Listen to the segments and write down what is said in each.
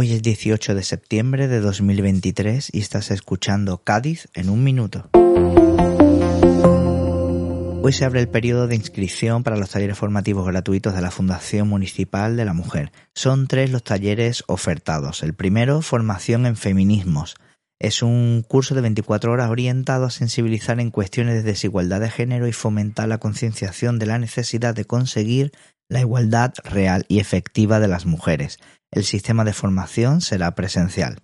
Hoy es 18 de septiembre de 2023 y estás escuchando Cádiz en un minuto. Hoy se abre el periodo de inscripción para los talleres formativos gratuitos de la Fundación Municipal de la Mujer. Son tres los talleres ofertados. El primero, formación en feminismos. Es un curso de 24 horas orientado a sensibilizar en cuestiones de desigualdad de género y fomentar la concienciación de la necesidad de conseguir la igualdad real y efectiva de las mujeres. El sistema de formación será presencial.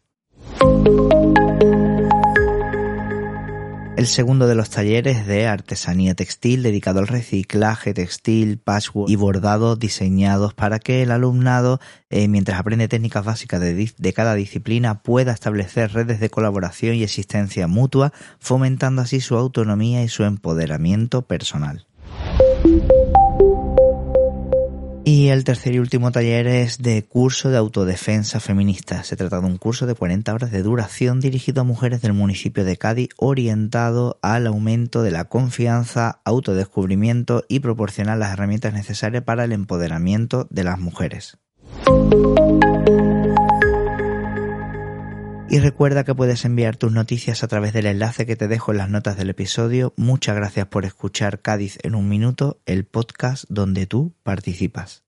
El segundo de los talleres de artesanía textil dedicado al reciclaje textil, patchwork y bordado diseñados para que el alumnado, eh, mientras aprende técnicas básicas de, de cada disciplina, pueda establecer redes de colaboración y existencia mutua, fomentando así su autonomía y su empoderamiento personal. Y el tercer y último taller es de curso de autodefensa feminista. Se trata de un curso de 40 horas de duración dirigido a mujeres del municipio de Cádiz orientado al aumento de la confianza, autodescubrimiento y proporcionar las herramientas necesarias para el empoderamiento de las mujeres. Y recuerda que puedes enviar tus noticias a través del enlace que te dejo en las notas del episodio. Muchas gracias por escuchar Cádiz en un minuto, el podcast donde tú participas.